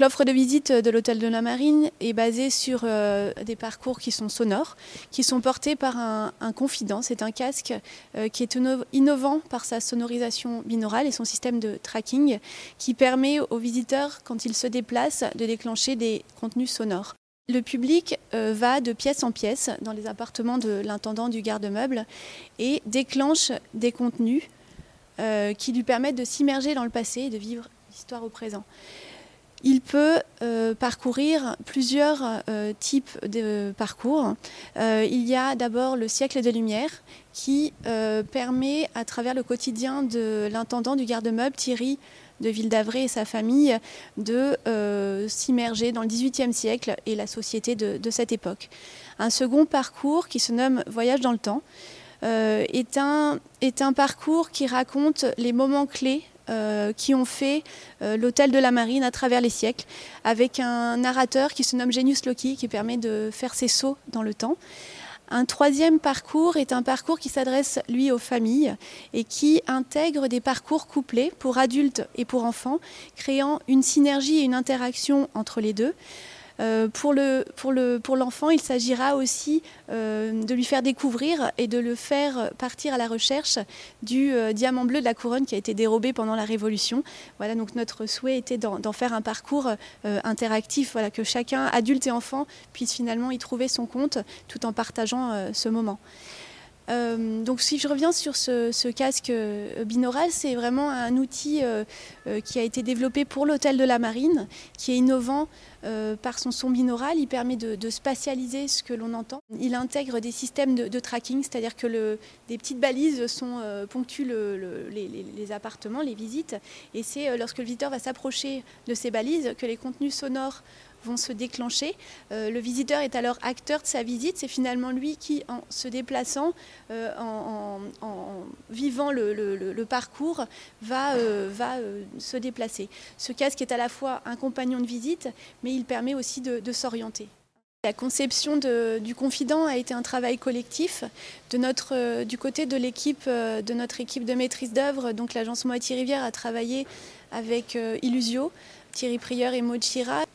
L'offre de visite de l'hôtel de la Marine est basée sur euh, des parcours qui sont sonores, qui sont portés par un, confident. C'est un casque euh, qui est innovant par sa sonorisation binaurale et son système de tracking qui permet aux visiteurs, quand ils se déplacent, de déclencher des contenus sonores. Le public euh, va de pièce en pièce dans les appartements de l'intendant du garde-meuble et déclenche des contenus qui lui permettent de s'immerger dans le passé et de vivre l'histoire au présent il peut euh, parcourir plusieurs euh, types de parcours. Euh, il y a d'abord le siècle des Lumières qui permet, à travers le quotidien de l'intendant du garde-meuble, Thierry de Ville d'Avray et sa famille, de s'immerger dans le XVIIIe siècle et la société de, cette époque. Un second parcours qui se nomme Voyage dans le temps est un parcours qui raconte les moments clés euh, qui ont fait euh, l'hôtel de la marine à travers les siècles, avec un narrateur qui se nomme Genius Loki, qui permet de faire ses sauts dans le temps. Un troisième parcours est un parcours qui s'adresse, lui, aux familles et qui intègre des parcours couplés pour adultes et pour enfants, créant une synergie et une interaction entre les deux. Euh, pour, le, pour, le, pour l'enfant, il s'agira aussi euh, de lui faire découvrir et de le faire partir à la recherche du euh, diamant bleu de la couronne qui a été dérobé pendant la Révolution. Voilà, donc notre souhait était d'en, faire un parcours interactif, que chacun, adulte et enfant, puisse finalement y trouver son compte tout en partageant ce moment. Donc si je reviens sur ce, casque binaural, c'est vraiment un outil qui a été développé pour l'hôtel de la marine, qui est innovant euh, par son son binaural, il permet de, spatialiser ce que l'on entend. Il intègre des systèmes de, tracking, c'est-à-dire que des petites balises sont, euh, ponctuent les, appartements, les visites, et c'est euh, lorsque le visiteur va s'approcher de ces balises que les contenus sonores vont se déclencher. le visiteur est alors acteur de sa visite. C'est finalement lui qui, en se déplaçant, en, vivant le, parcours, va, va se déplacer. Ce casque est à la fois un compagnon de visite, mais il permet aussi de, s'orienter. La conception du confident a été un travail collectif de notre, euh, du côté de l'équipe euh, de notre équipe de maîtrise d'œuvre. Donc l'agence Moitié Rivière a travaillé avec euh, Illusio, Thierry Prieur et Maud.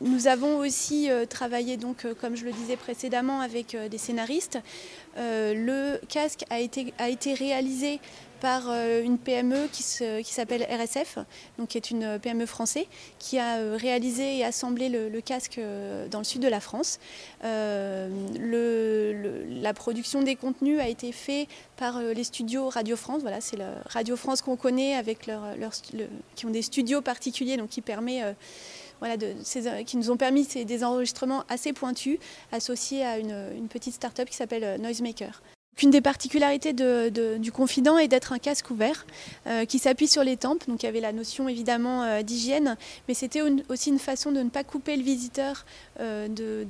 Nous avons aussi travaillé donc comme je le disais précédemment avec des scénaristes. le casque a été, a été réalisé par euh, une PME qui, s'appelle RSF, donc qui est une PME française, qui a euh, réalisé et assemblé le, casque euh, dans le sud de la France. la production des contenus a été faite par les studios Radio France. Voilà, c'est Radio France qu'on connaît avec qui ont des studios particuliers, donc qui nous ont permis des enregistrements assez pointus associés à une, une petite start-up qui s'appelle Noisemaker. Une des particularités du confident est d'être un casque ouvert euh, qui s'appuie sur les tempes. Donc il y avait la notion évidemment euh, d'hygiène, mais c'était aussi une façon de ne pas couper le visiteur euh, de,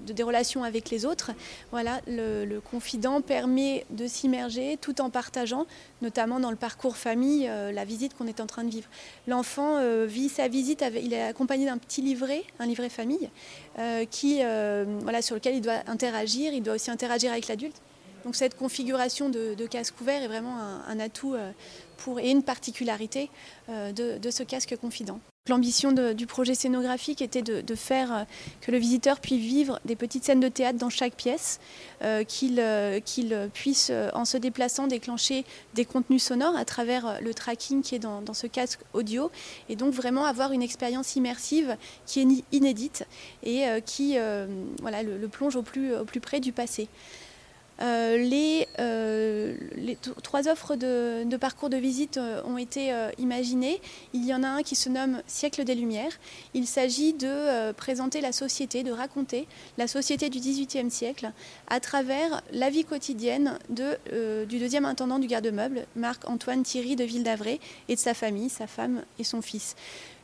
des relations avec les autres. Voilà, le, confident permet de s'immerger tout en partageant, notamment dans le parcours famille, la visite qu'on est en train de vivre. L'enfant vit sa visite, il est accompagné d'un petit livret, un livret famille, qui, voilà, sur lequel il doit interagir. Il doit aussi interagir avec l'adulte. Donc cette configuration de, casque ouvert est vraiment un, atout euh, pour, et une particularité euh, de, ce casque confident. L'ambition du projet scénographique était de, faire euh, que le visiteur puisse vivre des petites scènes de théâtre dans chaque pièce, qu'il puisse, en se déplaçant, déclencher des contenus sonores à travers le tracking qui est dans, ce casque audio, et donc vraiment avoir une expérience immersive qui est inédite et qui voilà, le, plonge au plus, au plus près du passé. Euh, les, euh, trois offres de, parcours de visite euh, ont été imaginées. Il y en a un qui se nomme Siècle des Lumières. Il s'agit de présenter la société, de raconter la société du XVIIIe siècle à travers la vie quotidienne du deuxième intendant du garde-meuble, Marc-Antoine Thierry de Ville d'Avray, et de sa famille, sa femme et son fils.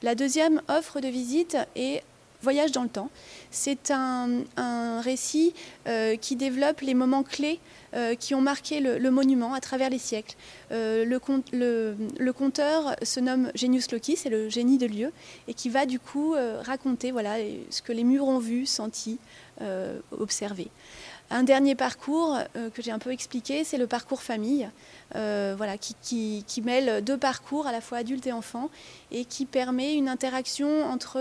La deuxième offre de visite est Voyage dans le temps. C'est un, récit euh, qui développe les moments clés euh, qui ont marqué le, monument à travers les siècles. Euh, le, conteur se nomme Genius Loki, c'est le génie de lieu, et qui va du coup raconter voilà, ce que les murs ont vu, senti, observé. Un dernier parcours que j'ai un peu expliqué, c'est le parcours famille, voilà, qui, mêle deux parcours, à la fois adultes et enfants, et qui permet une interaction entre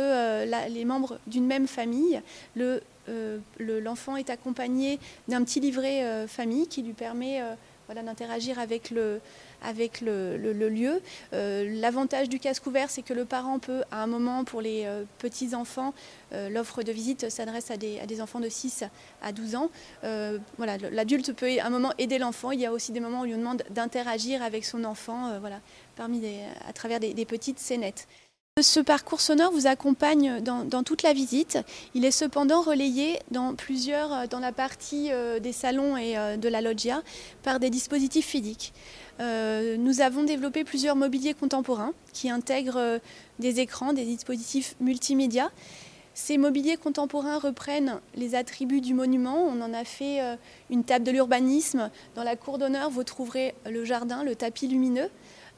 les membres d'une même famille. L'enfant est accompagné d'un petit livret famille qui lui permet voilà, d'interagir avec le, lieu. Euh, l'avantage du casque ouvert, c'est que le parent peut, à un moment, pour les euh, petits-enfants, euh, l'offre de visite s'adresse à des, enfants de 6 à 12 ans. L'adulte peut à un moment aider l'enfant. Il y a aussi des moments où on lui demande d'interagir avec son enfant à travers des, des petites scénettes. Ce parcours sonore vous accompagne dans, toute la visite. Il est cependant relayé dans plusieurs, euh, dans la partie euh, des salons et euh, de la loggia, par des dispositifs physiques. nous avons développé plusieurs mobiliers contemporains qui intègrent des écrans, des dispositifs multimédia. Ces mobiliers contemporains reprennent les attributs du monument. On en a fait une table de l'urbanisme. Dans la cour d'honneur, vous trouverez le jardin, le tapis lumineux.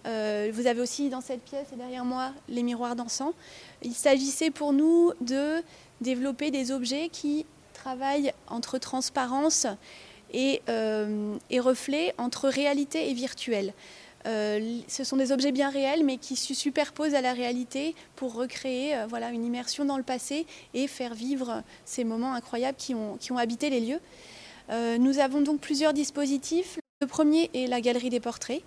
Euh, vous avez aussi dans cette pièce et derrière moi les miroirs dansants. Il s'agissait pour nous de développer des objets qui travaillent entre transparence et, euh, reflet, entre réalité et virtuel. Euh, ce sont des objets bien réels, mais qui se superposent à la réalité pour recréer voilà, une immersion dans le passé et faire vivre ces moments incroyables qui ont habité les lieux. nous avons donc plusieurs dispositifs. Le premier est la galerie des portraits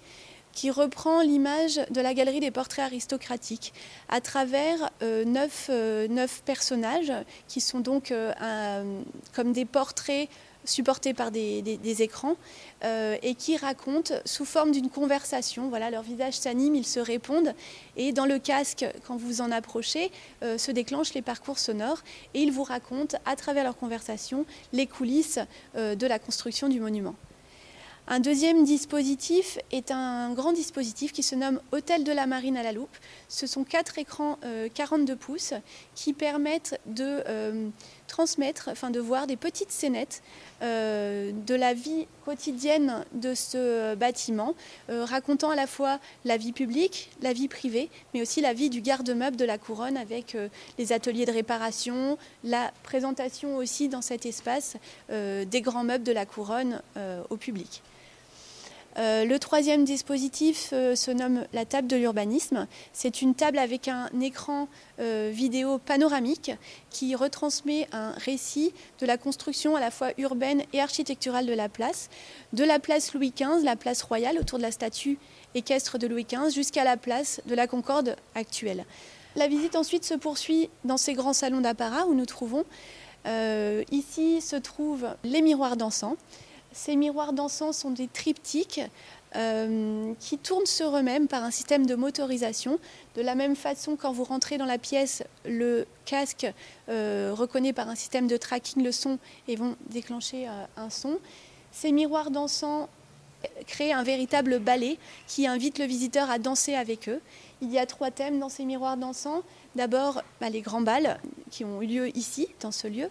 qui reprend l'image de la galerie des portraits aristocratiques à travers euh, euh, neuf, personnages qui sont donc euh, comme des portraits supportés par des, écrans et qui racontent sous forme d'une conversation. Voilà, leurs visages s'animent, ils se répondent et dans le casque, quand vous en approchez, se déclenchent les parcours sonores et ils vous racontent à travers leur conversation les coulisses de la construction du monument. Un deuxième dispositif est un grand dispositif qui se nomme Hôtel de la Marine à la loupe. Ce sont quatre écrans 42 euh, pouces qui permettent de euh, transmettre, enfin de voir des petites scénettes euh, de la vie quotidienne de ce bâtiment, racontant à la fois la vie publique, la vie privée, mais aussi la vie du garde-meuble de la couronne avec les ateliers de réparation, la présentation aussi dans cet espace des grands meubles de la couronne au public. Euh, le troisième dispositif euh, se nomme la table de l'urbanisme. C'est une table avec un écran euh, vidéo panoramique qui retransmet un récit de la construction à la fois urbaine et architecturale de la place, de la place Louis XV, la place royale autour de la statue équestre de Louis XV, jusqu'à la place de la Concorde actuelle. La visite ensuite se poursuit dans ces grands salons d'apparat où nous trouvons. ici se trouvent les miroirs dansants ces miroirs dansants sont des triptyques euh, qui tournent sur eux-mêmes par un système de motorisation. De la même façon, quand vous rentrez dans la pièce, le casque euh, reconnaît par un système de tracking le son et vont déclencher euh, un son. Ces miroirs dansants créent un véritable ballet qui invite le visiteur à danser avec eux. Il y a trois thèmes dans ces miroirs dansants. D'abord, bah, les grands bals qui ont eu lieu ici, dans ce lieu.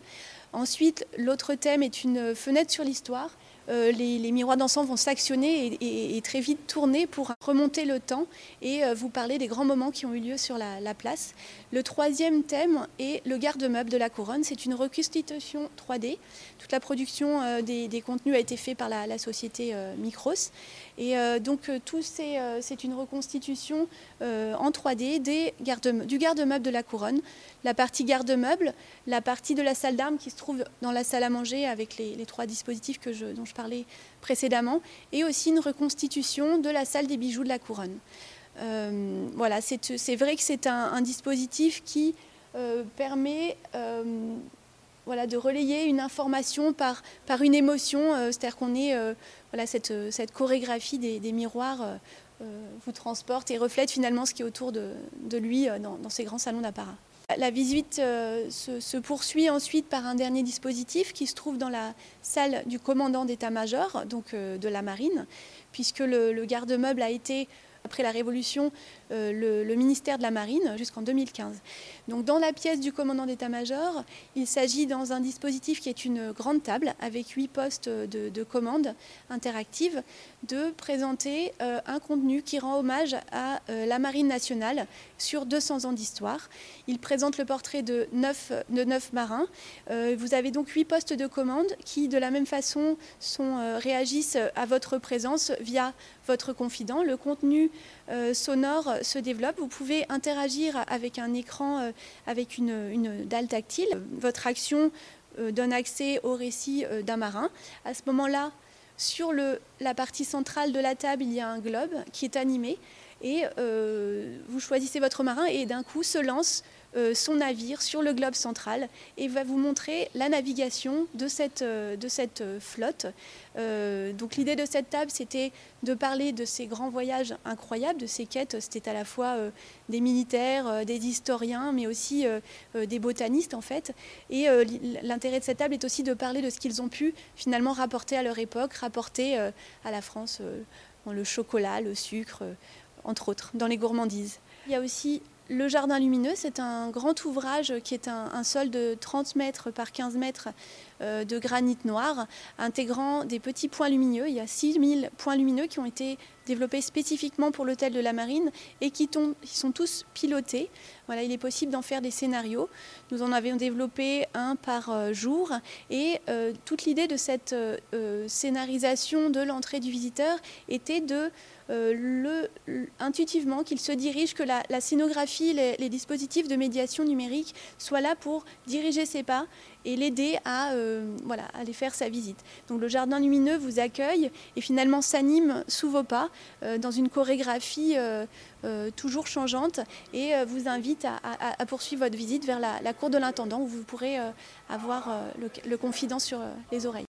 Ensuite, l'autre thème est une fenêtre sur l'histoire euh, les, miroirs d'ensemble vont s'actionner et, très vite tourner pour remonter le temps et euh, vous parler des grands moments qui ont eu lieu sur la, place. Le troisième thème est le garde-meuble de la couronne. C'est une reconstitution 3D. Toute la production euh, des, contenus a été faite par la, société Micros. Et donc tout c'est une reconstitution en 3D des garde, du garde-meuble de la couronne. La partie garde-meuble, la partie de la salle d'armes qui se trouve dans la salle à manger avec les, trois dispositifs dont je parlais précédemment, et aussi une reconstitution de la salle des bijoux de la couronne. Euh, voilà, c'est vrai que c'est un, dispositif qui euh, permet euh, voilà, de relayer une information par, par une émotion, c'est-à-dire qu'on est, voilà, cette, cette, chorégraphie des, miroirs vous transporte et reflète finalement ce qui est autour de, lui dans, dans ces grands salons d'apparat. La visite euh, se, poursuit ensuite par un dernier dispositif qui se trouve dans la salle du commandant d'état-major, donc euh, de la marine, puisque le, garde-meuble a été après la Révolution le, le, ministère de la Marine jusqu'en 2015. Donc dans la pièce du commandant d'état-major, il s'agit dans un dispositif qui est une grande table avec huit postes de, de commande interactive de présenter un contenu qui rend hommage à la Marine nationale sur 200 ans d'histoire. Il présente le portrait de neuf, marins. vous avez donc huit postes de commande qui, de la même façon, euh, réagissent à votre présence via votre confident. Le contenu euh, sonore se développe. Vous pouvez interagir avec un écran, euh, avec une, dalle tactile. Votre action donne accès au récit d'un marin. À ce moment-là, sur la partie centrale de la table, il y a un globe qui est animé et vous choisissez votre marin et d'un coup se lance euh, son navire sur le globe central et va vous montrer la navigation de cette, euh, de cette euh, flotte. donc l'idée de cette table, c'était de parler de ces grands voyages incroyables, de ces quêtes. C'était à la fois des militaires, des historiens, mais aussi des botanistes en fait. Et l'intérêt de cette table est aussi de parler de ce qu'ils ont pu finalement rapporter à leur époque, rapporter à la France le chocolat, le sucre, entre autres, dans les gourmandises. Il y a aussi le jardin lumineux, c'est un grand ouvrage qui est un, sol de 30 mètres par 15 mètres euh, de granit noir, intégrant des petits points lumineux. Il y a 6000 points lumineux qui ont été développés spécifiquement pour l'hôtel de la Marine et qui, sont tous pilotés. Voilà, il est possible d'en faire des scénarios. Nous en avions développé un par euh, jour et euh, toute l'idée de cette scénarisation de l'entrée du visiteur était de le, intuitivement qu'il se dirige, que la, scénographie, les, dispositifs de médiation numérique soient là pour diriger ses pas et l'aider à, euh, voilà, aller faire sa visite. Donc le jardin lumineux vous accueille et finalement s'anime sous vos pas euh, dans une chorégraphie euh, toujours changeante et vous invite à, poursuivre votre visite vers la, cour de l'intendant où vous pourrez avoir le confident sur les oreilles.